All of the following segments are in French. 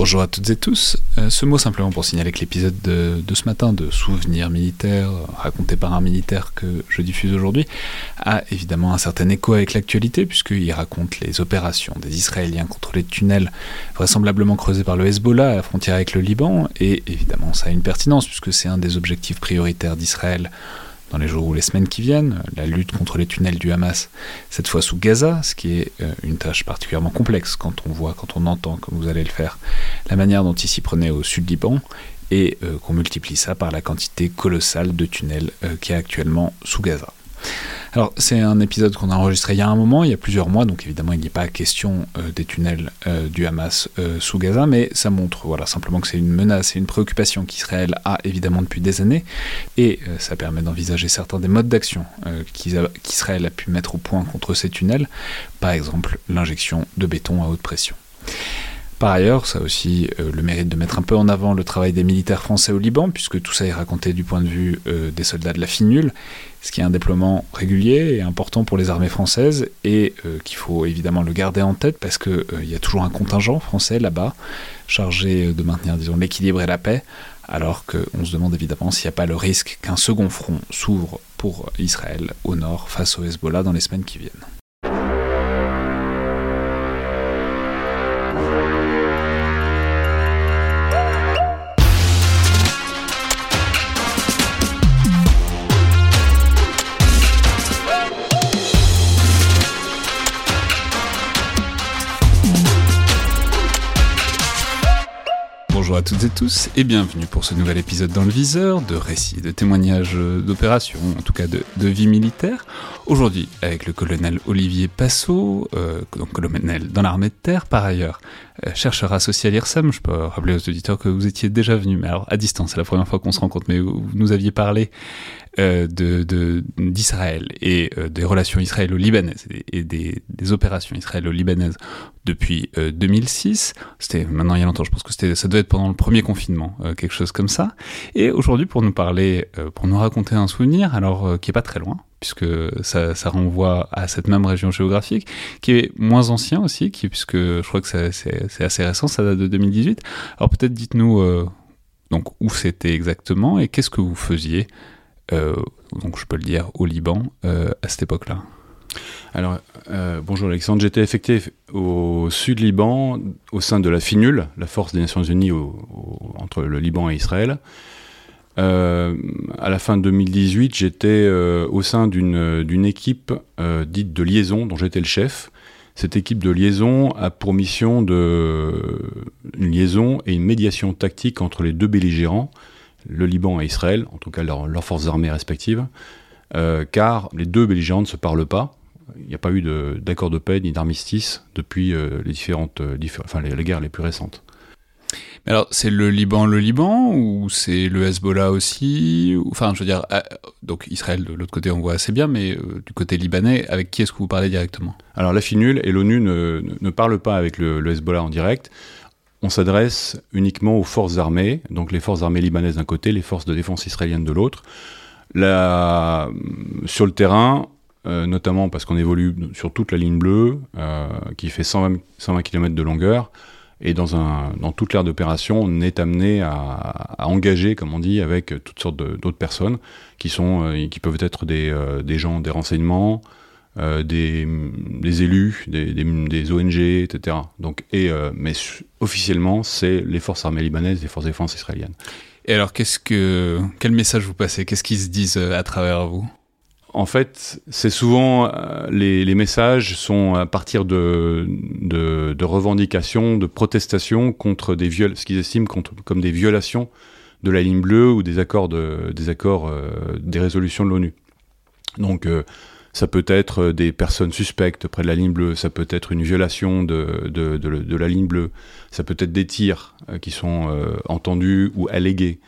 Bonjour à toutes et tous. Euh, ce mot simplement pour signaler que l'épisode de, ce matin de Souvenirs militaires, raconté par un militaire que je diffuse aujourd'hui, a évidemment un certain écho avec l'actualité, puisqu'il raconte les opérations des Israéliens contre les tunnels vraisemblablement creusés par le Hezbollah à la frontière avec le Liban, et évidemment ça a une pertinence, puisque c'est un des objectifs prioritaires d'Israël dans les jours ou les semaines qui viennent, la lutte contre les tunnels du Hamas, cette fois sous Gaza, ce qui est euh, une tâche particulièrement complexe quand on voit, quand on entend, comme vous allez le faire, la manière dont il s'y prenait au sud Liban, et euh, qu'on multiplie ça par la quantité colossale de tunnels euh, qui est actuellement sous Gaza. Alors, c'est un épisode qu'on a enregistré il y a un moment, il y a plusieurs mois, donc évidemment, il n'est pas question euh, des tunnels euh, du Hamas euh, sous Gaza, mais ça montre voilà, simplement que c'est une menace et une préoccupation qu'Israël a évidemment depuis des années, et ça permet d'envisager certains des modes d'action qu'Israël a pu mettre au point contre ces tunnels, par exemple l'injection de béton à haute pression. Par ailleurs, ça a aussi euh, le mérite de mettre un peu en avant le travail des militaires français au Liban, puisque tout ça est raconté du point de vue euh, des soldats de la FINUL, ce qui est un déploiement régulier et important pour les armées françaises, et euh, qu'il faut évidemment le garder en tête, parce qu'il y a toujours un contingent français là-bas, chargé de maintenir, l'équilibre et la paix, alors qu'on se demande évidemment s'il n'y a pas le risque qu'un second front s'ouvre pour Israël au nord face au Hezbollah dans les semaines qui viennent. À toutes et tous et bienvenue pour ce nouvel épisode dans le viseur de récits, de témoignages d'opérations, en tout cas de, vie militaire. Aujourd'hui avec le colonel Olivier Passot, euh, donc colonel dans l'armée de terre par ailleurs, euh, chercheur associé à l'IRSAM. Je peux rappeler aux auditeurs que vous étiez déjà venu, mais alors à distance, c'est la première fois qu'on se rencontre, mais vous nous aviez parlé euh, de d'Israël et euh, des relations israélo-libanaises et, des, des, opérations israélo-libanaises depuis 2006. Euh, c'était maintenant il y a longtemps, je pense que ça devait être pendant le premier confinement, quelque chose comme ça. Et aujourd'hui pour nous parler, pour nous raconter un souvenir, alors qui est pas très loin, puisque ça, renvoie à cette même région géographique, qui est moins ancien aussi, qui, puisque je crois que c'est assez récent, ça date de 2018. Alors peut-être dites-nous donc où c'était exactement et qu'est-ce que vous faisiez euh, donc je peux le dire, au Liban euh, à cette époque-là? Alors, euh, bonjour Alexandre, j'étais affecté au sud Liban, au sein de la FINUL, la force des Nations Unies entre le Liban et Israël. À la fin de 2018, j'étais au sein d'une équipe dite de liaison, dont j'étais le chef. Cette équipe de liaison a pour mission de, une liaison et une médiation tactique entre les deux belligérants, le Liban et Israël, en tout cas leurs forces armées respectives, euh, car les deux belligérants ne se parlent pas. Il n'y a pas eu d'accord de, paix ni d'armistice depuis euh, les différentes, euh, les, guerres les plus récentes. Mais alors, c'est le Liban, le Liban, ou c'est le Hezbollah aussi Enfin, je veux dire, donc Israël de l'autre côté, on voit assez bien, mais du côté libanais, avec qui est-ce que vous parlez directement? Alors, la FINUL et l'ONU ne, ne, parlent pas avec le, Hezbollah en direct on s'adresse uniquement aux forces armées, donc les forces armées libanaises d'un côté, les forces de défense israéliennes de l'autre. sur le terrain, euh, notamment parce qu'on évolue sur toute la ligne bleue, euh, qui fait 120, 120, km de longueur, et dans, un, dans toute l'ère d'opération, on est amené à, engager, comme on dit, avec toutes sortes d'autres personnes qui, sont, euh, qui peuvent être des, des gens des renseignements, euh, des, élus, des, ONG, etc. Donc, et, euh, mais officiellement, c'est les forces armées libanaises, les forces de défense israéliennes. Et alors, qu'est-ce que, quel message vous passez? Qu'est-ce qu'ils se disent euh, à travers vous? En fait, c'est souvent euh, les, messages sont à partir de, revendications, de protestations contre des viols, ce qu'ils estiment comme des violations de la ligne bleue ou des accords, des, accords euh, des résolutions de l'ONU. Donc, euh, ça peut être des personnes suspectes près de la ligne bleue, ça peut être une violation de la ligne bleue, ça peut être des tirs qui sont entendus ou allégués.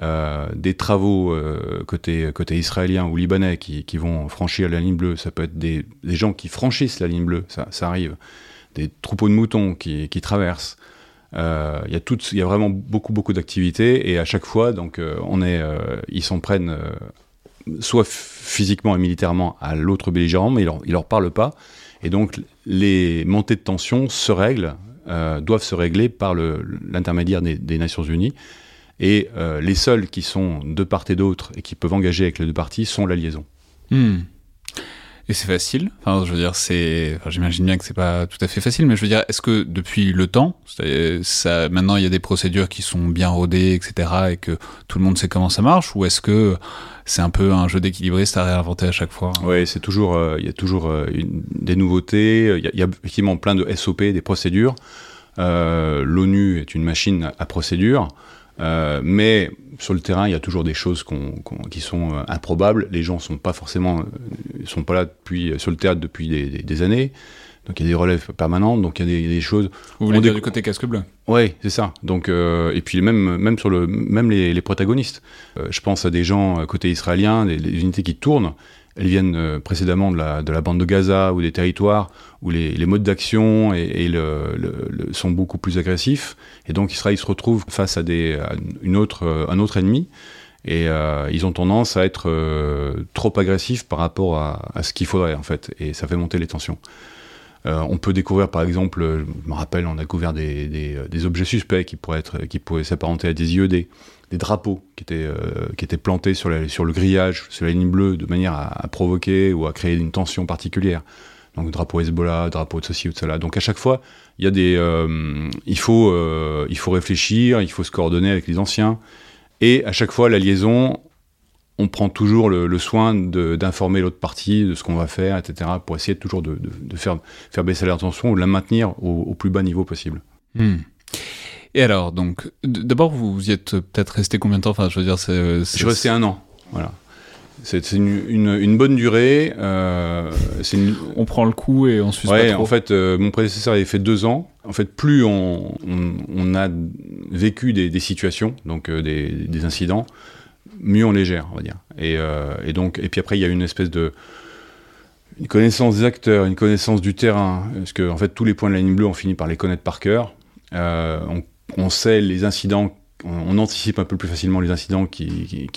Euh, des travaux euh, côté, côté israélien ou libanais qui, qui, vont franchir la ligne bleue, ça peut être des, des, gens qui franchissent la ligne bleue, ça, arrive, des troupeaux de moutons qui, qui traversent. Euh, il y, y, a vraiment beaucoup, beaucoup d'activités et à chaque fois, donc, on est, ils s'en prennent soit physiquement et militairement à l'autre belligérant, mais ils leur, leur parlent pas. Et donc, les montées de tension se règlent, doivent se régler par l'intermédiaire des Nations Unies. Et euh, les seuls qui sont de part et d'autre et qui peuvent engager avec les deux parties sont la liaison. Hmm. Et c'est facile. Enfin, je veux dire, c'est. J'imagine bien que c'est pas tout à fait facile, mais je veux dire, est-ce que depuis le temps, ça, maintenant il y a des procédures qui sont bien rodées, etc., et que tout le monde sait comment ça marche, ou est-ce que c'est un peu un jeu d'équilibriste à réinventer à chaque fois? Oui, c'est toujours. Euh, il y a toujours euh, des nouveautés. Il y, a effectivement plein de SOP, des procédures. L'ONU est une machine à procédures. Euh, mais sur le terrain, il y a toujours des choses qui sont euh, improbables. Les gens sont pas forcément, euh, sont pas là depuis sur le théâtre depuis des, années. Donc il y a des relèves permanentes. Donc il y a des, choses. Vous voulez dire du côté casque bleu? Oui, c'est ça. Donc et puis même même sur le même les, protagonistes. je pense à des gens côté israélien, des unités qui tournent elles viennent euh, précédemment de la, de la, bande de Gaza ou des territoires où les, les modes d'action et, le, sont beaucoup plus agressifs. Et donc Israël se retrouve face à, des, une autre, euh, un autre ennemi. Et euh, ils ont tendance à être trop agressifs par rapport à, ce qu'il faudrait, en fait. Et ça fait monter les tensions. on peut découvrir, par exemple, je me rappelle, on a découvert des, des, des objets suspects qui qui pourraient s'apparenter à des IED des drapeaux qui étaient, euh, qui étaient plantés sur, sur le grillage, sur la ligne bleue, de manière à, provoquer ou à créer une tension particulière. Donc drapeau Hezbollah, drapeau de ceci ou de cela. Donc à chaque fois, il y a des, euh, il faut, euh, il faut réfléchir, il faut se coordonner avec les anciens. Et à chaque fois, la liaison, on prend toujours le, soin d'informer l'autre partie de ce qu'on va faire, etc., pour essayer toujours de, de, faire, faire baisser la tension ou de la maintenir au, plus bas niveau possible. Hmm. Et alors, donc, d'abord, vous y êtes peut-être resté combien de temps? Enfin, je veux dire, c'est. Je suis resté un an. Voilà. C'est une, une, bonne durée. Euh, On prend le coup et on suit ouais, En fait, euh, mon prédécesseur avait fait deux ans. En fait, plus on, on, a vécu des, des situations, donc euh, des, des, incidents, mieux on les gère, on va dire. Et, euh, et, donc, et puis après, il y a une espèce de une connaissance des acteurs, une connaissance du terrain, parce que en fait, tous les points de la ligne bleue, on finit par les connaître par cœur. on on sait les incidents, on, anticipe un peu plus facilement les incidents qui,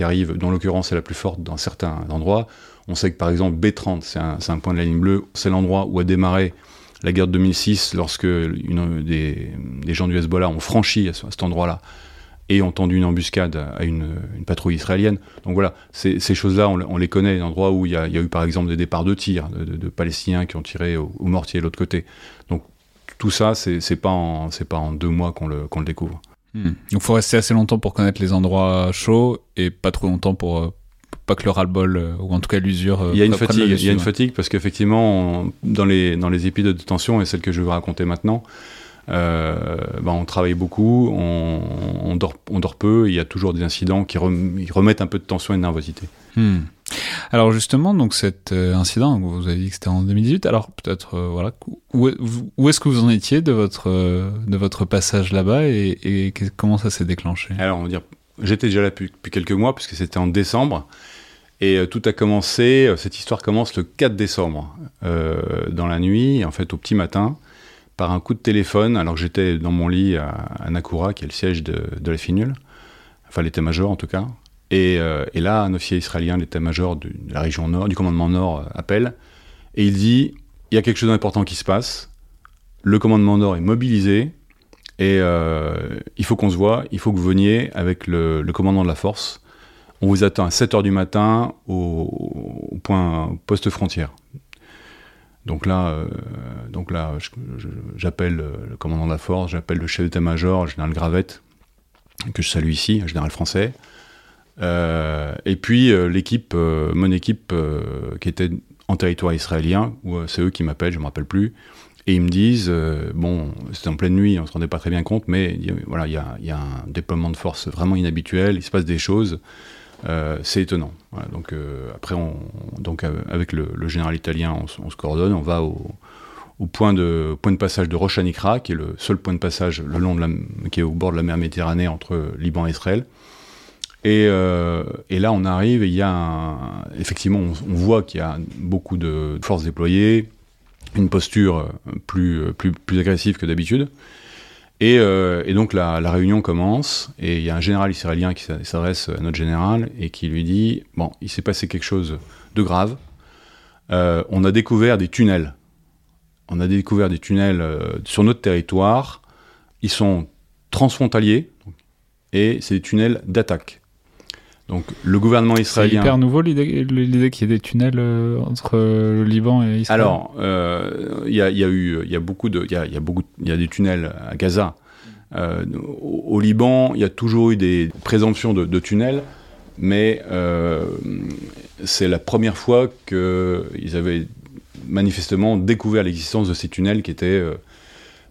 arrivent, dont l'occurrence est la plus forte dans certains endroits. On sait que par exemple B30, c'est un, point de la ligne bleue, c'est l'endroit où a démarré la guerre de 2006 lorsque des, gens du Hezbollah ont franchi à, cet endroit-là et ont tendu une embuscade à une, patrouille israélienne. Donc voilà, ces, choses-là, on, les connaît, l'endroit où il y, a, eu par exemple des départs de tirs de, Palestiniens qui ont tiré au, au mortier de l'autre côté. Donc tout ça, c'est pas en pas en deux mois qu'on le, le découvre. Hmm. Il faut rester assez longtemps pour connaître les endroits chauds et pas trop longtemps pour euh, pas que le ras-le-bol euh, ou en tout cas l'usure. Euh, il y a une fatigue. Il y a une fatigue parce qu'effectivement, dans les dans les épisodes de tension et celle que je vais raconter maintenant, ben, on travaille beaucoup, on, dort, on dort peu, il y a toujours des incidents qui remettent un peu de tension et de nervosité. Hmm. Alors justement, donc cet euh, incident, vous avez dit que c'était en 2018. Alors peut-être, euh, voilà, où, est-ce que vous en étiez de votre euh, de votre passage là-bas et, comment ça s'est déclenché? Alors on va dire, j'étais déjà là depuis, quelques mois puisque c'était en décembre. Et tout a commencé, cette histoire commence le 4 décembre, dans la nuit, en fait au petit matin, par un coup de téléphone, alors que j'étais dans mon lit à, Nakura, qui est le siège de, la FINUL, enfin l'état-major en tout cas, euh, et, là, un officier israélien l'état-major de la région nord, du commandement nord, euh, appelle et il dit il y a quelque chose d'important qui se passe. Le commandement nord est mobilisé et euh, il faut qu'on se voit. Il faut que vous veniez avec le, commandant de la force. On vous attend à 7 h du matin au, point poste frontière. Donc là, donc là, j'appelle le commandant de la force, j'appelle le chef d'état-major, le général Gravette, que je salue ici, un général français. Et puis l'équipe, mon équipe qui était en territoire israélien, c'est eux qui m'appellent, je ne me rappelle plus, et ils me disent, bon, c'était en pleine nuit, on ne se rendait pas très bien compte, mais voilà, il y a, un déploiement de force vraiment inhabituel, il se passe des choses, c'est étonnant. donc après, on, donc avec le, général italien, on, se coordonne, on va au, point de, passage de Rosh Hanikra, qui est le seul point de passage le long de qui est au bord de la mer Méditerranée entre Liban et Israël. Et, euh, et là, on arrive et il y a effectivement, on, voit qu'il y a beaucoup de forces déployées, une posture plus, plus, plus agressive que d'habitude. Et, euh, donc la, réunion commence et il y a un général israélien qui s'adresse à notre général et qui lui dit bon, il s'est passé quelque chose de grave. Euh, on a découvert des tunnels on a découvert des tunnels euh, sur notre territoire. Ils sont transfrontaliers et c'est des tunnels d'attaque. Donc le gouvernement israélien. C'est hyper nouveau l'idée qu'il y ait des tunnels euh, entre le Liban et Israël? Alors euh, il y, a eu, il y a beaucoup de, il y a, beaucoup, il y a des tunnels à Gaza. au, Liban, il y a toujours eu des présomptions de, tunnels, mais c'est la première fois qu'ils avaient manifestement découvert l'existence de ces tunnels qui étaient euh,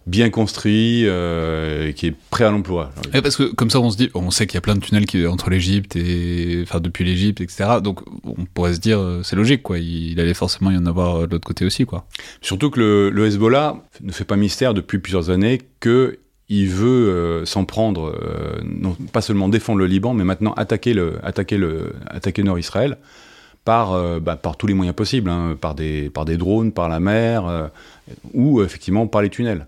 bien construits, euh, qui est prêt à l'emploi. parce que comme ça, on se dit, on sait qu'il y a plein de tunnels qui, entre l'Égypte et, enfin, depuis l'Égypte, etc. Donc, on pourrait se dire, euh, c'est logique, quoi. Il, allait forcément y en avoir de l'autre côté aussi, quoi. Surtout que le, Hezbollah ne fait pas mystère depuis plusieurs années que il veut s'en prendre, non pas seulement défendre le Liban, mais maintenant attaquer le, attaquer le, attaquer Nord-Israël par, euh, bah, par tous les moyens possibles, hein, par, des, par des drones, par la mer, euh, ou effectivement par les tunnels.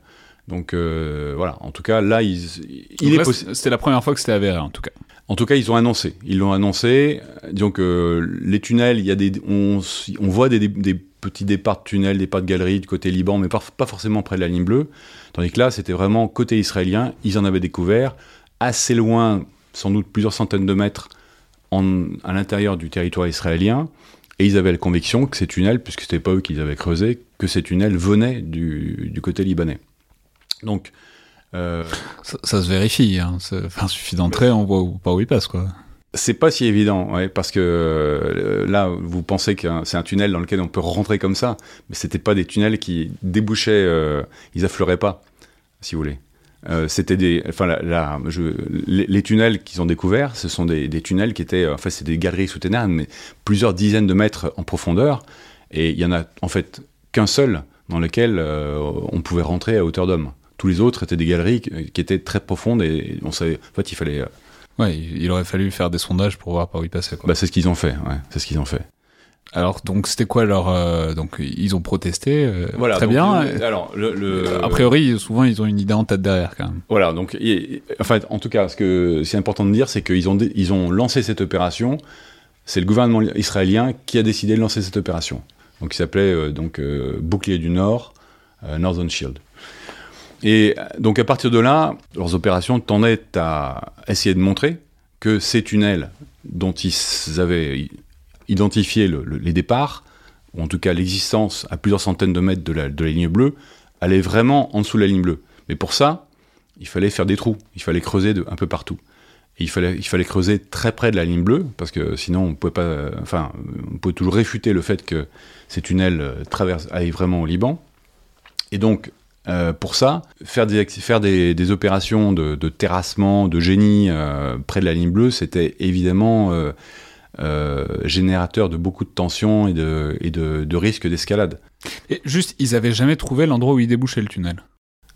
Donc euh, voilà, en tout cas, là, il est C'était la première fois que c'était avéré, en tout cas. En tout cas, ils ont annoncé. Ils l'ont annoncé. Disons que les tunnels, il y a des, on, on voit des, des, petits départs de tunnels, des pas de galeries du côté Liban, mais pas, pas forcément près de la ligne bleue. Tandis que là, c'était vraiment côté israélien. Ils en avaient découvert assez loin, sans doute plusieurs centaines de mètres à l'intérieur du territoire israélien, et ils avaient la conviction que ces tunnels, puisque ce n'était pas eux qui les avaient creusés, que ces tunnels venaient du, du côté libanais. Donc. Euh, ça, se vérifie, hein. Enfin, suffit d'entrer, on voit pas où il passe, quoi. C'est pas si évident, ouais, parce que euh, là, vous pensez que c'est un tunnel dans lequel on peut rentrer comme ça, mais c'était pas des tunnels qui débouchaient, euh, ils affleuraient pas, si vous voulez. Euh, c'était des, enfin, la, je, les, tunnels qu'ils ont découverts, ce sont des, des, tunnels qui étaient, en fait, c'est des galeries souterraines, mais plusieurs dizaines de mètres en profondeur, et il y en a en fait qu'un seul dans lequel on pouvait rentrer à hauteur d'homme. Tous les autres étaient des galeries qui étaient très profondes et on savait, en fait, il fallait. Euh, ouais, il aurait fallu faire des sondages pour voir par où il passait. Bah, c'est ce qu'ils ont fait. Ouais, c'est ce qu'ils ont fait. Alors donc c'était quoi leur euh, donc ils ont protesté euh, voilà, très bien. alors le, a priori souvent ils ont une idée en tête derrière quand même. Voilà donc enfin en tout cas ce que c'est important de dire c'est qu'ils ont ils ont lancé cette opération. C'est le gouvernement israélien qui a décidé de lancer cette opération. Donc qui s'appelait euh, donc bouclier du Nord, Northern Shield. Et donc à partir de là, leurs opérations tendaient à essayer de montrer que ces tunnels dont ils avaient identifier les départs, ou en tout cas l'existence à plusieurs centaines de mètres de la, ligne bleue, allait vraiment en dessous de la ligne bleue. Mais pour ça, il fallait faire des trous, il fallait creuser un peu partout. Et il fallait, il fallait creuser très près de la ligne bleue, parce que sinon on pouvait pas, enfin, on pouvait toujours réfuter le fait que ces tunnels euh, traversent, aillent vraiment au Liban. Et donc, euh, pour ça, faire des, faire des, opérations de, terrassement, de génie euh, près de la ligne bleue, c'était évidemment euh, générateur de beaucoup de tensions et de, et de, risques d'escalade. Et juste, ils avaient jamais trouvé l'endroit où il débouchait le tunnel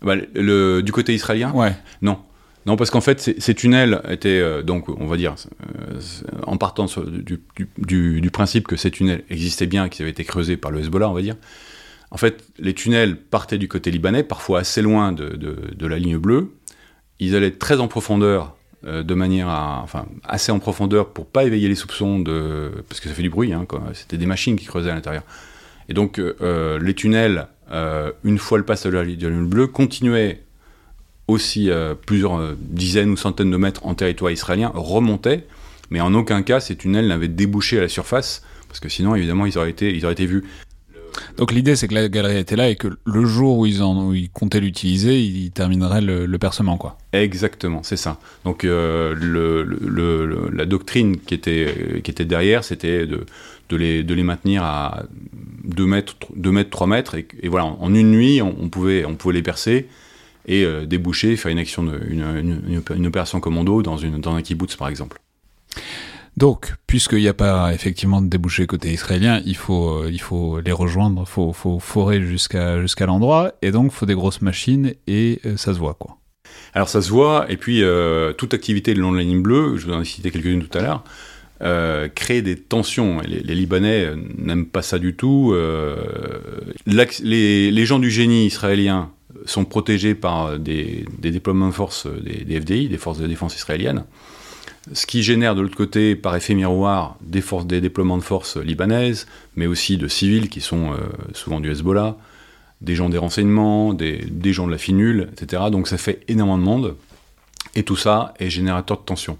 bah, le, Du côté israélien? Ouais. Non. Non, parce qu'en fait, ces, tunnels étaient, donc, on va dire, en partant du, du, du, principe que ces tunnels existaient bien, qu'ils avaient été creusés par le Hezbollah, on va dire, en fait, les tunnels partaient du côté libanais, parfois assez loin de, la ligne bleue. Ils allaient très en profondeur euh, de manière à, enfin, assez en profondeur pour pas éveiller les soupçons de, parce que ça fait du bruit, hein, C'était des machines qui creusaient à l'intérieur. Et donc euh, euh, les tunnels, une fois le passage de la ligne bleue, continuaient aussi plusieurs dizaines ou centaines de mètres en territoire israélien, remontaient, mais en aucun cas ces tunnels n'avaient débouché à la surface, parce que sinon évidemment ils auraient été vus. Donc l'idée, c'est que la galerie était là et que le jour où ils, en, ils comptaient l'utiliser, ils termineraient le, percement, quoi. Exactement, c'est ça. Donc euh, le, le, la doctrine qui était, qui était derrière, c'était de, de, les, de les maintenir à 2 mètres, 2 mètres 3 mètres, et, voilà, en une nuit, on, pouvait, on pouvait les percer et euh, déboucher, faire une action, une, une, une, opération commando dans, une, dans un kibbutz, par exemple. Donc, puisqu'il n'y a pas effectivement de débouché côté israélien, il faut, euh, les rejoindre, il faut, forer jusqu'à l'endroit, et donc il faut des grosses machines, et euh, ça se voit, quoi. Alors ça se voit, et puis euh, toute activité le long de la ligne bleue, je vous en ai cité quelques-unes tout à l'heure, crée des tensions. Les, les Libanais n'aiment pas ça du tout. Les, gens du génie israélien sont protégés par des, des déploiements de force des, des, FDI, des forces de défense israéliennes ce qui génère de l'autre côté, par effet miroir, des, déploiements de forces libanaises, mais aussi de civils qui sont euh, souvent du Hezbollah, des gens des renseignements, des, gens de la finule, etc. Donc ça fait énormément de monde, et tout ça est générateur de tension.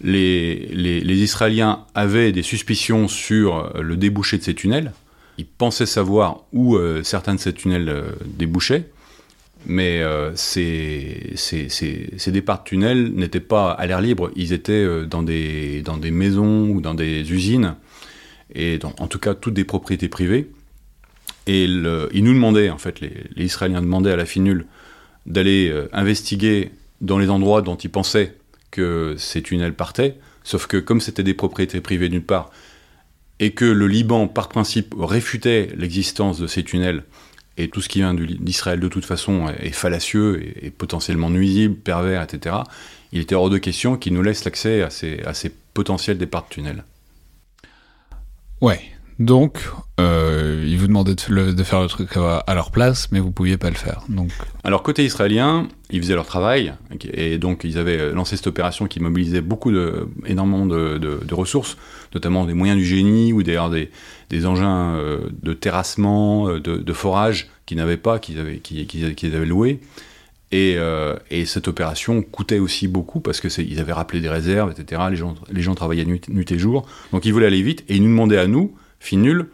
Les, Israéliens avaient des suspicions sur le débouché de ces tunnels, ils pensaient savoir où euh, certains de ces tunnels euh, débouchaient, mais euh, ces, départs de tunnels n'étaient pas à l'air libre, ils étaient euh, dans des, maisons ou dans des usines, et en tout cas toutes des propriétés privées. Et ils nous demandaient, en fait, les, les, Israéliens demandaient à la FINUL d'aller euh, investiguer dans les endroits dont ils pensaient que ces tunnels partaient, sauf que comme c'était des propriétés privées d'une part, et que le Liban, par principe, réfutait l'existence de ces tunnels, et tout ce qui vient d'Israël de toute façon est, fallacieux et, potentiellement nuisible, pervers, etc., il était hors de question qu'ils nous laissent l'accès à ces, à ces potentiels départs de tunnels. Ouais, donc euh, ils vous demandaient de, faire le truc à, leur place, mais vous pouviez pas le faire. Donc... Alors côté israélien, ils faisaient leur travail, et donc ils avaient lancé cette opération qui mobilisait beaucoup énormément de, ressources, notamment des moyens du génie ou des, engins euh, de terrassement, de, de forage qu'ils n'avaient pas, qu'ils avaient, loués. Et, euh, et, cette opération coûtait aussi beaucoup parce qu'ils avaient rappelé des réserves, etc. Les gens, travaillaient nuit, et jour. Donc ils voulaient aller vite et ils nous demandaient à nous, FINUL,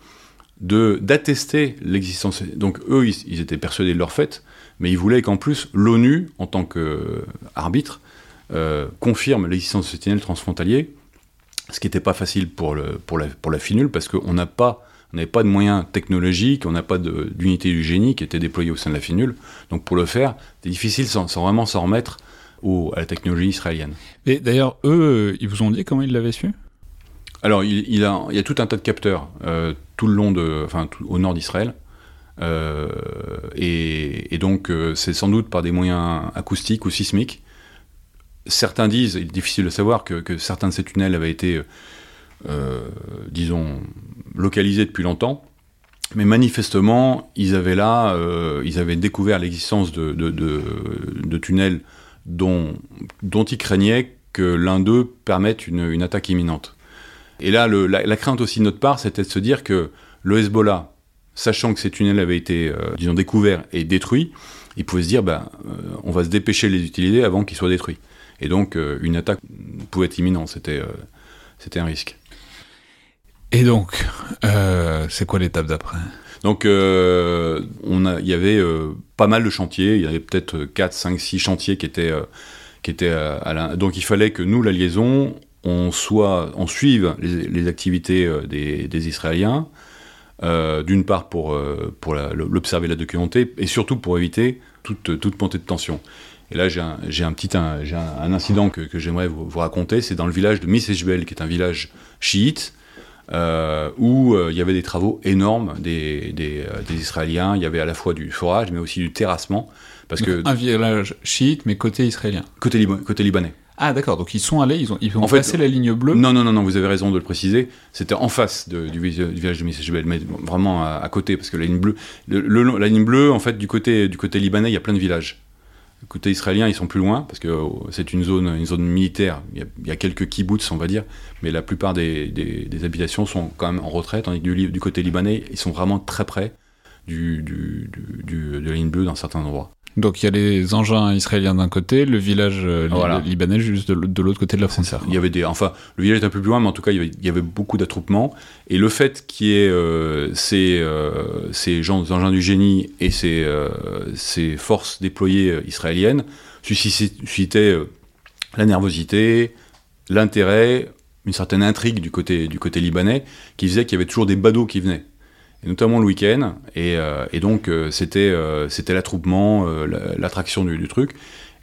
d'attester l'existence. Donc eux, ils, étaient persuadés de leur fait, mais ils voulaient qu'en plus l'ONU, en tant qu'arbitre, euh, confirme l'existence de ce tunnel transfrontalier, ce qui n'était pas facile pour, le, pour, la, pour la parce qu'on n'a pas n'avait pas de moyens technologiques, on n'a pas d'unité du génie qui était déployée au sein de la FINUL. Donc pour le faire, c'est difficile sans, sans, vraiment s'en remettre au, à la technologie israélienne. Et d'ailleurs, eux, ils vous ont dit comment ils l'avaient su? Alors, il, y a tout un tas de capteurs euh, tout le long de, enfin, au nord d'Israël. Euh, et, donc, euh, c'est sans doute par des moyens acoustiques ou sismiques. Certains disent, il est difficile de savoir, que, certains de ces tunnels avaient été disons, localisés depuis longtemps. Mais manifestement, ils avaient là, ils avaient découvert l'existence de, tunnels dont, ils craignaient que l'un d'eux permette une, attaque imminente. Et là, le, la, la, crainte aussi de notre part, c'était de se dire que le Hezbollah, sachant que ces tunnels avaient été, euh, disons, découverts et détruits, il pouvait se dire, ben, euh, on va se dépêcher de les utiliser avant qu'ils soient détruits. Et donc, euh, une attaque pouvait être imminente, c'était c'était un risque. Et donc, euh, c'est quoi l'étape d'après? Donc, euh, on a, il y avait euh, pas mal de chantiers. Il y avait peut-être 4, 5, 6 chantiers qui étaient, euh, qui étaient à la... Donc, il fallait que nous, la liaison, on, soit, on suive les, les activités euh, des, des Israéliens. Euh, d'une part pour, pour l'observer, la, la documenter, et surtout pour éviter toute, toute montée de tension. Et là, j'ai un, un, petit un, un, un incident que, que j'aimerais vous, vous, raconter. C'est dans le village de Miseshbel, qui est un village chiite, euh, où euh, il y avait des travaux énormes des, des, euh, des, Israéliens. Il y avait à la fois du forage, mais aussi du terrassement. Parce Donc, que, un village chiite, mais côté israélien. Côté libanais. Ah d'accord, donc ils sont allés, ils ont, ils ont en passé fait, la ligne bleue Non, non, non, non, vous avez raison de le préciser. C'était en face de, du, du, village de Mississippi, mais vraiment à, à, côté, parce que la ligne bleue, le, le, la ligne bleue, en fait, du côté, du côté libanais, il y a plein de villages. Côté israélien, ils sont plus loin parce que oh, c'est une zone, une zone militaire. Il y, a, il y, a, quelques kibbutz, on va dire, mais la plupart des, des, des, habitations sont quand même en retrait. Tandis que du, du, côté libanais, ils sont vraiment très près du, du, de la ligne bleue dans certains endroits. Donc il y a les engins israéliens d'un côté, le village euh, libanais juste de, l'autre côté de la frontière. Il y avait des, enfin, le village est un peu plus loin, mais en tout cas, il y avait, beaucoup d'attroupements. Et le fait qu'il y ait euh, ces, euh, ces gens, engins du génie et ces, ces forces déployées israéliennes suscitait la nervosité, l'intérêt, une certaine intrigue du côté, du côté libanais, qui faisait qu'il y avait toujours des badauds qui venaient notamment le week-end. Et, euh, donc, euh, c'était euh, c'était l'attroupement, l'attraction du, truc.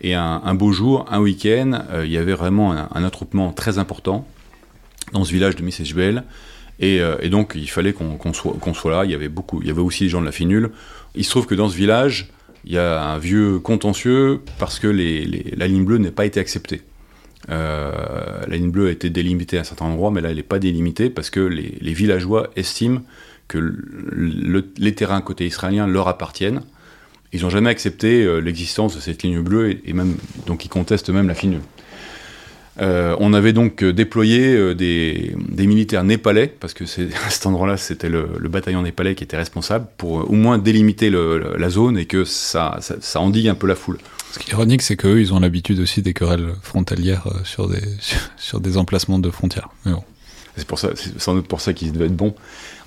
Et un, beau jour, un week-end, il y avait vraiment un, attroupement très important dans ce village de Missesbel. Et, donc, il fallait qu'on soit, qu'on soit là. Il y avait beaucoup, il y avait aussi des gens de la finule. Il se trouve que dans ce village, il y a un vieux contentieux parce que la ligne bleue n'a pas été acceptée. la ligne bleue a été délimitée à un certain endroit, mais là, elle n'est pas délimitée parce que les villageois estiment que les terrains côté israélien leur appartiennent. Ils n'ont jamais accepté euh, l'existence de cette ligne bleue et, même donc ils contestent même la finule. Euh, on avait donc euh, déployé des, militaires népalais, parce que à cet endroit-là, c'était le, bataillon népalais qui était responsable, pour au moins délimiter la zone et que ça, ça, endigue un peu la foule. Ce qui est ironique, c'est qu'eux, ils ont l'habitude aussi des querelles frontalières sur des, sur des emplacements de frontières. Bon. C'est pour ça, c'est sans doute pour ça qu'ils devaient être bons.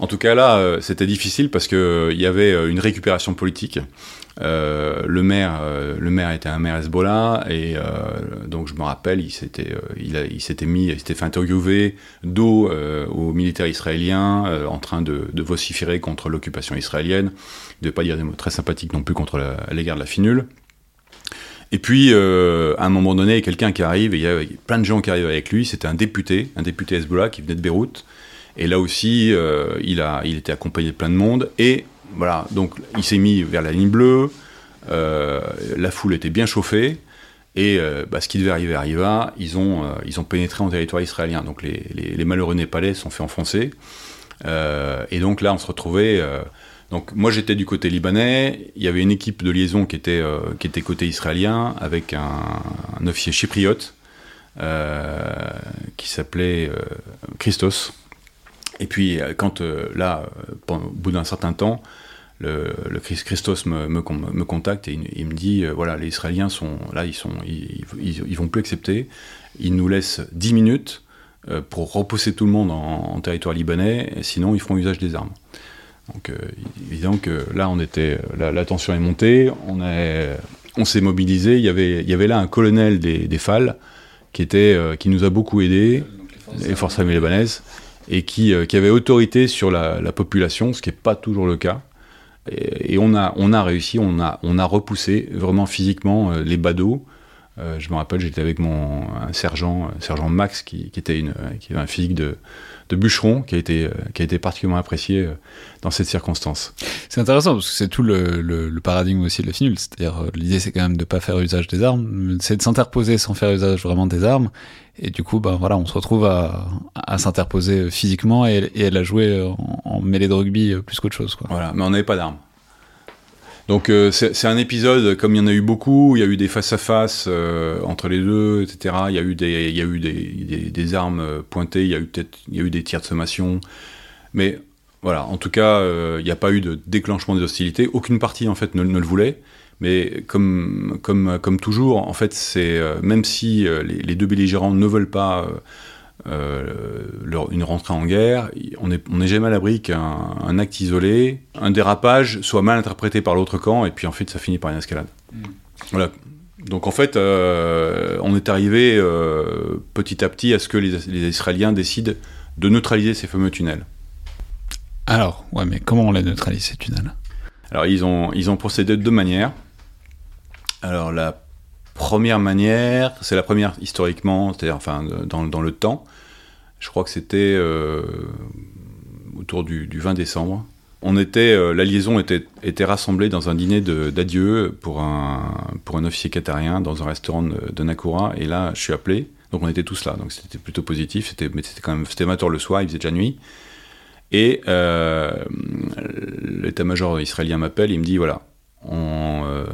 En tout cas, là, euh, c'était difficile parce qu'il euh, y avait euh, une récupération politique. le maire, le maire était un maire Hezbollah et donc je me rappelle, il s'était, mis, il fait interviewer dos aux militaires israéliens en train de, vociférer contre l'occupation israélienne. Devait pas dire des mots très sympathiques non plus contre l'égard de la finule. Et puis, à un moment donné, quelqu'un qui arrive, et il y a plein de gens qui arrivent avec lui. C'était un député, un député Hezbollah qui venait de Beyrouth. Et là aussi, euh, il, a, il était accompagné de plein de monde. Et voilà, donc il s'est mis vers la ligne bleue. Euh, la foule était bien chauffée. Et bah, ce qui devait arriver arriva. Ils ont, ils ont pénétré en territoire israélien. Donc les, les, malheureux Népalais sont fait enfoncer. et donc là, on se retrouvait donc moi j'étais du côté libanais, il y avait une équipe de liaison qui était, euh, qui était côté israélien avec un, officier chypriote euh, qui s'appelait euh, Christos. Et puis quand là, au bout d'un certain temps, le, Christos me, me, me, contacte et il, me dit voilà les Israéliens sont là ils sont ils, ils, vont plus accepter, ils nous laissent 10 minutes pour repousser tout le monde en, en territoire libanais, sinon ils feront usage des armes. Donc, euh, évidemment que là, on était, la, tension est montée, on, on s'est mobilisé. Il y, avait, il y avait là un colonel des, des FAL qui, était, euh, qui nous a beaucoup aidés, les forces armées libanaises, et qui, euh, qui, avait autorité sur la, population, ce qui n'est pas toujours le cas. Et, on, a, on a réussi, on a, on a repoussé vraiment physiquement les badauds. je me rappelle, j'étais avec mon un sergent, sergent Max, qui, était avait un physique de, bûcheron qui a été, euh, particulièrement apprécié euh, dans cette circonstance. C'est intéressant parce que c'est tout le, paradigme aussi de la finule. C'est-à-dire, euh, l'idée c'est quand même de pas faire usage des armes, c'est de s'interposer sans faire usage vraiment des armes. Et du coup, ben voilà, on se retrouve à, s'interposer physiquement et, elle a joué en, mêlée de rugby plus qu'autre chose. Voilà, mais on n'avait pas d'armes. Donc euh, c'est un épisode, comme il y en a eu beaucoup, il y a eu des face-à-face euh, entre les deux, etc. Il y a eu des, il y a eu des, des, armes euh, pointées, il y a eu peut-être il y a eu des tirs de sommation. Mais voilà, en tout cas, il n'y a pas eu de déclenchement des hostilités. Aucune partie, en fait, ne le voulait. Mais comme, comme, comme toujours, en fait, c'est même si les, les, deux belligérants ne veulent pas euh, une rentrée en guerre, on n'est on est jamais à l'abri qu'un acte isolé, un dérapage soit mal interprété par l'autre camp, et puis en fait ça finit par une escalade. Mm. Voilà. Donc en fait, euh, on est arrivé euh, petit à petit à ce que les, les, Israéliens décident de neutraliser ces fameux tunnels. Alors, ouais, mais comment on les neutralise ces tunnels? Alors ils ont, ils ont procédé de deux manières. Alors la première manière, c'est la première historiquement, c'est-à-dire enfin dans, le temps. Je crois que c'était euh, autour du, 20 décembre. On était, euh, la liaison était, rassemblée dans un dîner d'adieu pour un, officier qatarien dans un restaurant de, Nakura. Et là, je suis appelé. Donc on était tous là. Donc c'était plutôt positif. C'était, mais quand même, c'était le soir. Il faisait déjà nuit. Et euh, l'état-major israélien m'appelle. Il me dit voilà, on,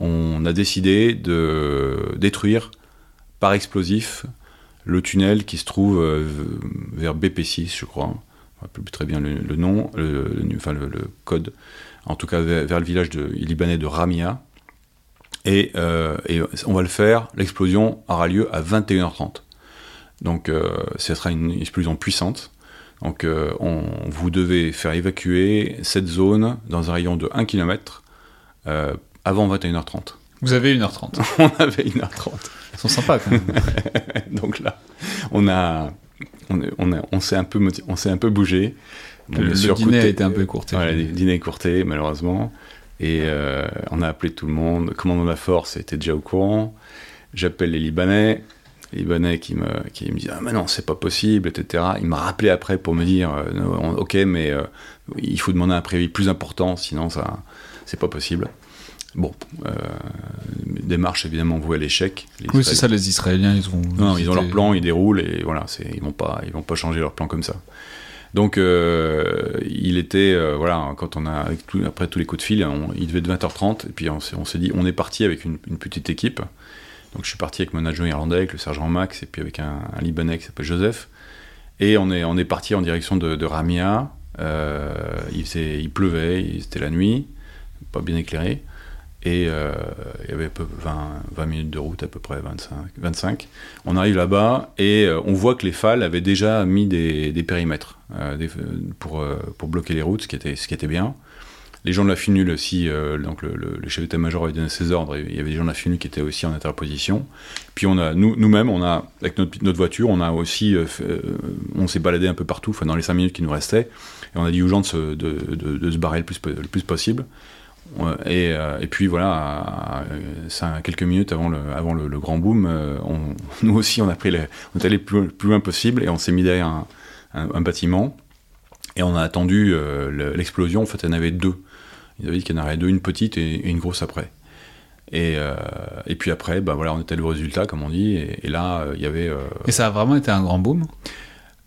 on a décidé de détruire par explosif le tunnel qui se trouve euh, vers BP6, je crois. Je ne plus très bien le, nom, le, code. En tout cas, vers, le village libanais de Ramia. Et, et, on va le faire, l'explosion aura lieu à 21h30. Donc ce sera une explosion puissante. Donc on, vous devez faire évacuer cette zone dans un rayon de 1 km avant 21h30. Vous avez 1h30 On avait 1h30. Ils sont sympas quand même. Donc là, on a, on, on, on s'est un peu, on s'est un peu bougé. le, le dîner a été un peu écourté. Voilà, le dîner écourté malheureusement. Et euh, on a appelé tout le monde. Le commandant de la force était déjà au courant. J'appelle les Libanais. Les Libanais qui me, qui me disent Ah, mais non, c'est pas possible, etc. Il m'a rappelé après pour me dire euh, Ok, mais euh, il faut demander un préavis plus important, sinon ça, c'est pas possible. Bon, euh, démarche évidemment vouée à l'échec. Oui, c'est ça, les Israéliens, ils ont. Non, ils ont leur plan, ils déroulent et voilà, ils vont pas, ils vont pas changer leur plan comme ça. Donc, euh, il était, euh, voilà, quand on a, avec après tous les coups de fil, il devait être 20h30, et puis on, s'est dit, on est parti avec une, petite équipe. Donc, je suis parti avec mon adjoint irlandais, avec le sergent Max, et puis avec un, Libanais qui s'appelle Joseph. Et on est, on est parti en direction de, de Ramia. il, il pleuvait, c'était la nuit, pas bien éclairé. Et euh, il y avait 20, 20, minutes de route à peu près, 25. 25. On arrive là-bas et euh, on voit que les FAL avaient déjà mis des, des périmètres euh, pour, pour bloquer les routes, ce qui était, ce qui était bien. Les gens de la FINUL aussi, donc le, chef d'état-major avait donné ses ordres, il y avait des gens de la FINUL qui étaient aussi en interposition. Puis nous-mêmes, on avec notre, notre, voiture, on a on s'est baladé un peu partout, enfin dans les 5 minutes qui nous restaient, et on a dit aux gens de se, de se barrer le plus, le plus possible. Et, euh, et, puis voilà, quelques minutes avant le, grand boom, euh, nous aussi on a pris on est allé plus, plus loin possible et on s'est mis derrière un, bâtiment et on a attendu euh, l'explosion. En fait, il y en avait deux. Il avait dit qu'il y en avait deux, une petite et, une grosse après. Et, puis après, bah voilà, on était allé au résultat, comme on dit, et, là, il y avait. Et ça a vraiment été un grand boom?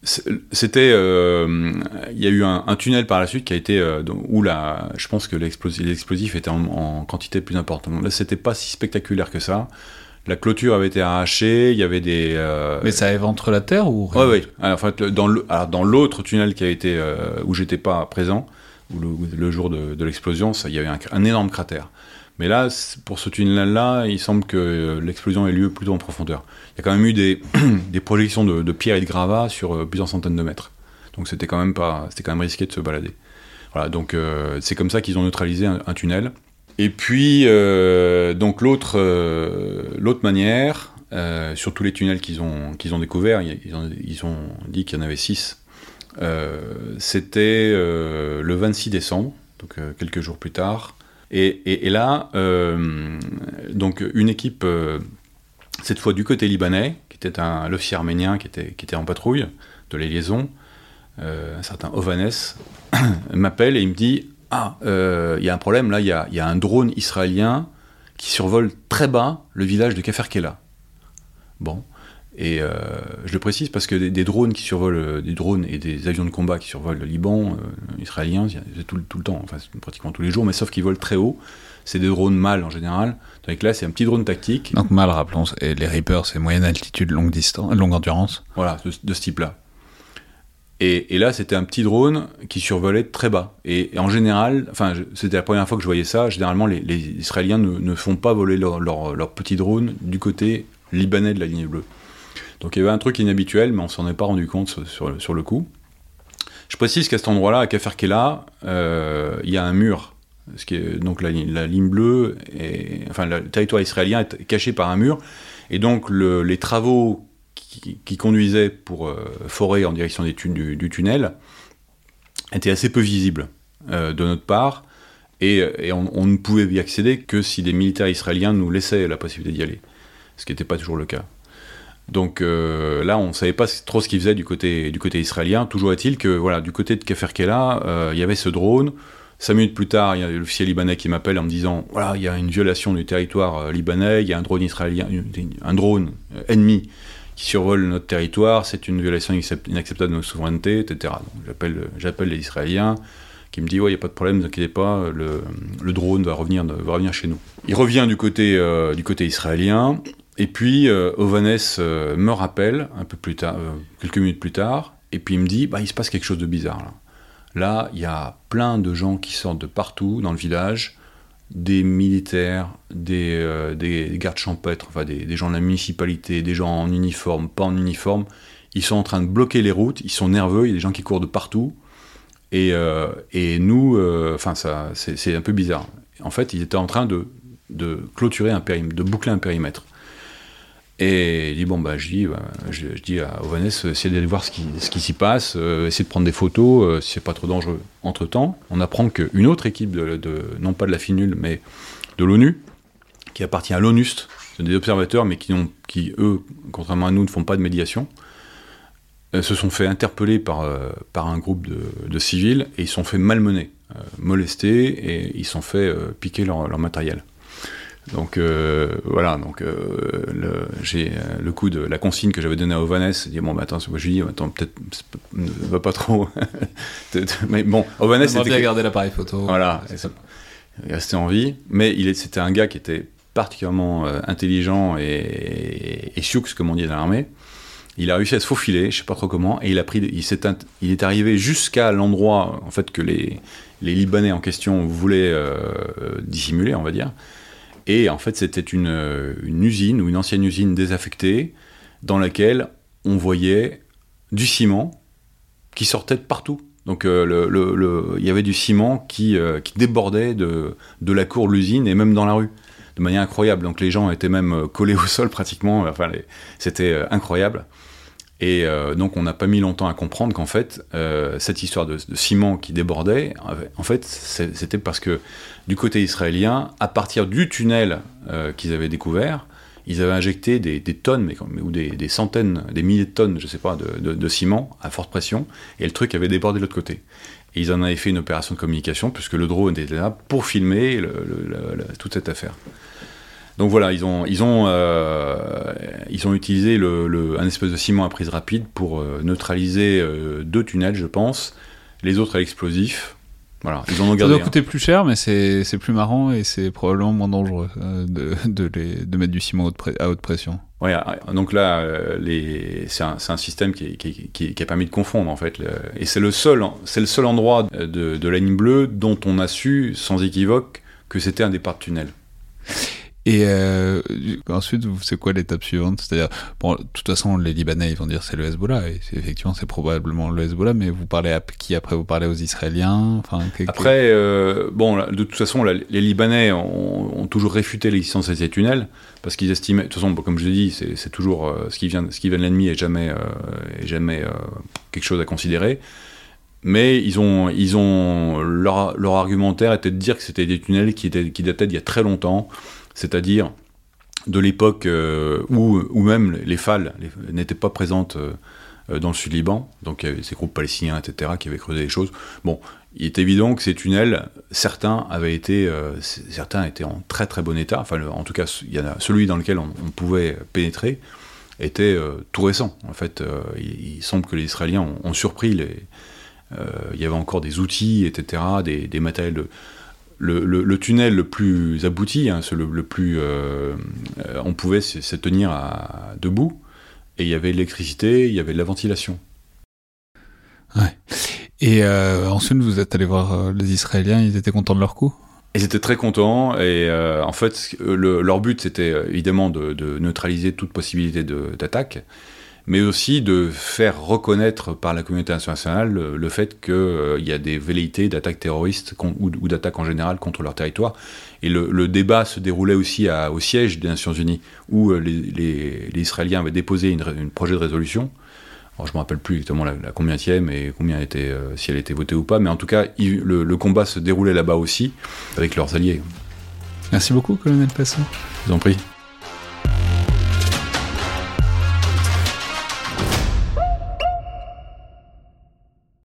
C'était, euh, il y a eu un, tunnel par la suite qui a été euh, où la, je pense que l'explosif était en, quantité plus importante. Là, c'était pas si spectaculaire que ça. La clôture avait été arrachée, il y avait des. Euh, Mais ça éventre la terre ou Oui, oui. En fait, dans l'autre tunnel qui a été où j'étais pas présent, où le, jour de, l'explosion, il y avait un, énorme cratère. Mais là, pour ce tunnel-là, il semble que l'explosion ait lieu plutôt en profondeur. Il y a quand même eu des, projections de, pierres et de gravats sur euh, plusieurs centaines de mètres. Donc c'était quand même pas, c'était quand risqué de se balader. Voilà, donc euh, c'est comme ça qu'ils ont neutralisé un, tunnel. Et puis, euh, donc l'autre, manière, sur tous les tunnels qu'ils ont, qu'ils découverts, ils ont, ils ont dit qu'il y en avait six. c'était le 26 décembre, donc quelques jours plus tard. Et, là, euh, donc une équipe, euh, cette fois du côté libanais, qui était un l'officier arménien qui était, en patrouille de la liaison, euh, un certain Ovanes, m'appelle et il me dit Ah, il y a un problème, là, il y a, y a, un drone israélien qui survole très bas le village de Kaferkela. Bon. Et euh, je le précise parce que des, drones qui survolent, euh, des drones et des avions de combat qui survolent le Liban, euh, israélien, tout, tout, le temps, enfin pratiquement tous les jours, mais sauf qu'ils volent très haut. C'est des drones mâles en général. Donc là, c'est un petit drone tactique. Donc mâle, rappelons, et les Reapers, c'est moyenne altitude, longue distance, longue endurance. Voilà, de, ce type-là. Et, et, là, c'était un petit drone qui survolait très bas. Et, en général, enfin, c'était la première fois que je voyais ça. Généralement, les, les Israéliens ne, ne, font pas voler leur, leur, leur petit drone du côté libanais de la ligne bleue. Donc il y avait un truc inhabituel, mais on s'en est pas rendu compte sur, sur le coup. Je précise qu'à cet endroit-là, à Kaferkela, euh, il y a un mur. Ce qui est, donc la, ligne bleue, enfin le territoire israélien est caché par un mur. Et donc les travaux qui, conduisaient pour euh, forer en direction des du, tunnel étaient assez peu visibles euh, de notre part. Et, on, ne pouvait y accéder que si des militaires israéliens nous laissaient la possibilité d'y aller. Ce qui n'était pas toujours le cas. Donc euh, là, on ne savait pas trop ce qu'il faisait du côté, du côté israélien. Toujours est-il que voilà, du côté de Keferkela, euh, il y avait ce drone. Cinq minutes plus tard, il y a l'officier libanais qui m'appelle en me disant voilà, il y a une violation du territoire euh, libanais, il y a un drone israélien, un drone ennemi qui survole notre territoire, c'est une violation inacceptable de notre souveraineté, etc. J'appelle, j'appelle les Israéliens qui me dit ouais, il n'y a pas de problème, ne vous inquiétez pas, le, le, drone va revenir, va revenir chez nous. Il revient du côté, du côté israélien. Et puis, euh, Ovanes euh, me rappelle, un peu plus tard, euh, quelques minutes plus tard, et puis il me dit, bah, il se passe quelque chose de bizarre là. Là, il y a plein de gens qui sortent de partout dans le village, des militaires, des, des gardes champêtres, enfin des, gens de la municipalité, des gens en uniforme, pas en uniforme. Ils sont en train de bloquer les routes, ils sont nerveux, il y a des gens qui courent de partout. Et, nous, enfin, c'est un peu bizarre. En fait, ils étaient en train de, de clôturer un périmètre, de boucler un périmètre. Et il dit bon bah je dis, bah, je, dis à Ovanes, essayez d'aller voir ce qui, ce qui s'y passe, euh, essayez de prendre des photos euh, si c'est pas trop dangereux. Entre temps, on apprend qu'une autre équipe de, non pas de la FINUL mais de l'ONU, qui appartient à l'ONUST, des observateurs mais qui, ont, qui eux, contrairement à nous, ne font pas de médiation, euh, se sont fait interpeller par, par un groupe de, de, civils et ils sont fait malmener, molester et ils sont fait piquer leur, leur matériel. Donc euh, voilà, donc euh, j'ai euh, le coup de la consigne que j'avais donnée à Ovanes, dit bon bah attends, moi je lui dis attends peut-être va pas trop, mais bon Ovanes était bien garder l'appareil photo. Voilà, il restait en vie, mais il c'était un gars qui était particulièrement intelligent et, et, comme on dit dans l'armée. Il a réussi à se faufiler, je sais pas trop comment, et il a pris, il, est, il est arrivé jusqu'à l'endroit en fait que les, les Libanais en question voulaient dissimuler, on va dire. Et en fait, c'était une, une, usine ou une ancienne usine désaffectée dans laquelle on voyait du ciment qui sortait de partout. Donc euh, il y avait du ciment qui, euh, débordait de, la cour de l'usine et même dans la rue, de manière incroyable. Donc les gens étaient même euh, collés au sol pratiquement. Enfin, c'était incroyable. Et donc on n'a pas mis longtemps à comprendre qu'en fait, cette histoire de, ciment qui débordait, en fait, c'était parce que du côté israélien, à partir du tunnel euh, qu'ils avaient découvert, ils avaient injecté des, tonnes, mais, ou des, centaines, des milliers de tonnes, je sais pas, de, ciment à forte pression, et le truc avait débordé de l'autre côté. Et ils en avaient fait une opération de communication, puisque le drone était là pour filmer toute cette affaire. Donc voilà, ils ont, ils ont, euh, ils ont utilisé le, un espèce de ciment à prise rapide pour euh, neutraliser deux tunnels, je pense, les autres à l'explosif, voilà, ils en ont gardé. Ça doit coûter plus cher, mais c'est plus marrant et c'est probablement moins dangereux euh, de, de, les, de, mettre du ciment à haute pression. Ouais, euh, donc là, euh, c'est un, un, système qui, qui, qui, qui, a permis de confondre en fait. et c'est le seul, c'est le seul endroit de, de la ligne bleue dont on a su sans équivoque que c'était un départ de tunnel. Et euh, ensuite, c'est quoi l'étape suivante? C'est-à-dire, bon, de toute façon, les Libanais, vont dire c'est le Hezbollah, et effectivement, c'est probablement le Hezbollah, mais vous parlez à qui après? Vous parlez aux Israéliens? Après, euh, bon, de toute façon, les Libanais ont, toujours réfuté l'existence de ces tunnels, parce qu'ils estimaient, de toute façon, comme je l'ai dit, c'est toujours euh, ce, qui vient, ce qui vient de l'ennemi et jamais, est jamais quelque chose à considérer. Mais ils ont, ils ont leur, leur, argumentaire était de dire que c'était des tunnels qui, étaient, qui dataient d'il y a très longtemps, c'est-à-dire de l'époque euh, où, même les FAL n'étaient pas présentes euh, dans le sud Liban, donc il y avait ces groupes palestiniens, etc., qui avaient creusé des choses. Bon, il est évident que ces tunnels, certains avaient été, euh, étaient en très très bon état. Enfin, en tout cas, celui dans lequel on, pouvait pénétrer était tout récent. En fait, il, semble que les Israéliens ont, surpris les. il y avait encore des outils, etc., des, des matériels de le, tunnel le plus abouti, hein, le, plus, euh, euh, on pouvait se tenir à, debout, et il y avait l'électricité, il y avait de la ventilation. Ouais. Et euh, ensuite, vous êtes allé voir les Israéliens, ils étaient contents de leur coup? Ils étaient très contents, et en fait, leur but, c'était évidemment de, de, neutraliser toute possibilité d'attaque mais aussi de faire reconnaître par la communauté internationale le, fait qu'il euh, y a des velléités d'attaques terroristes ou, d'attaques en général contre leur territoire. Et le, débat se déroulait aussi à, au siège des Nations Unies, où euh, les, Israéliens avaient déposé un projet de résolution. Alors, je ne me rappelle plus exactement la, la combienième et combien était, euh, si elle était votée ou pas, mais en tout cas, le, le combat se déroulait là-bas aussi, avec leurs alliés. Merci beaucoup, colonel Passon. Je vous en prie.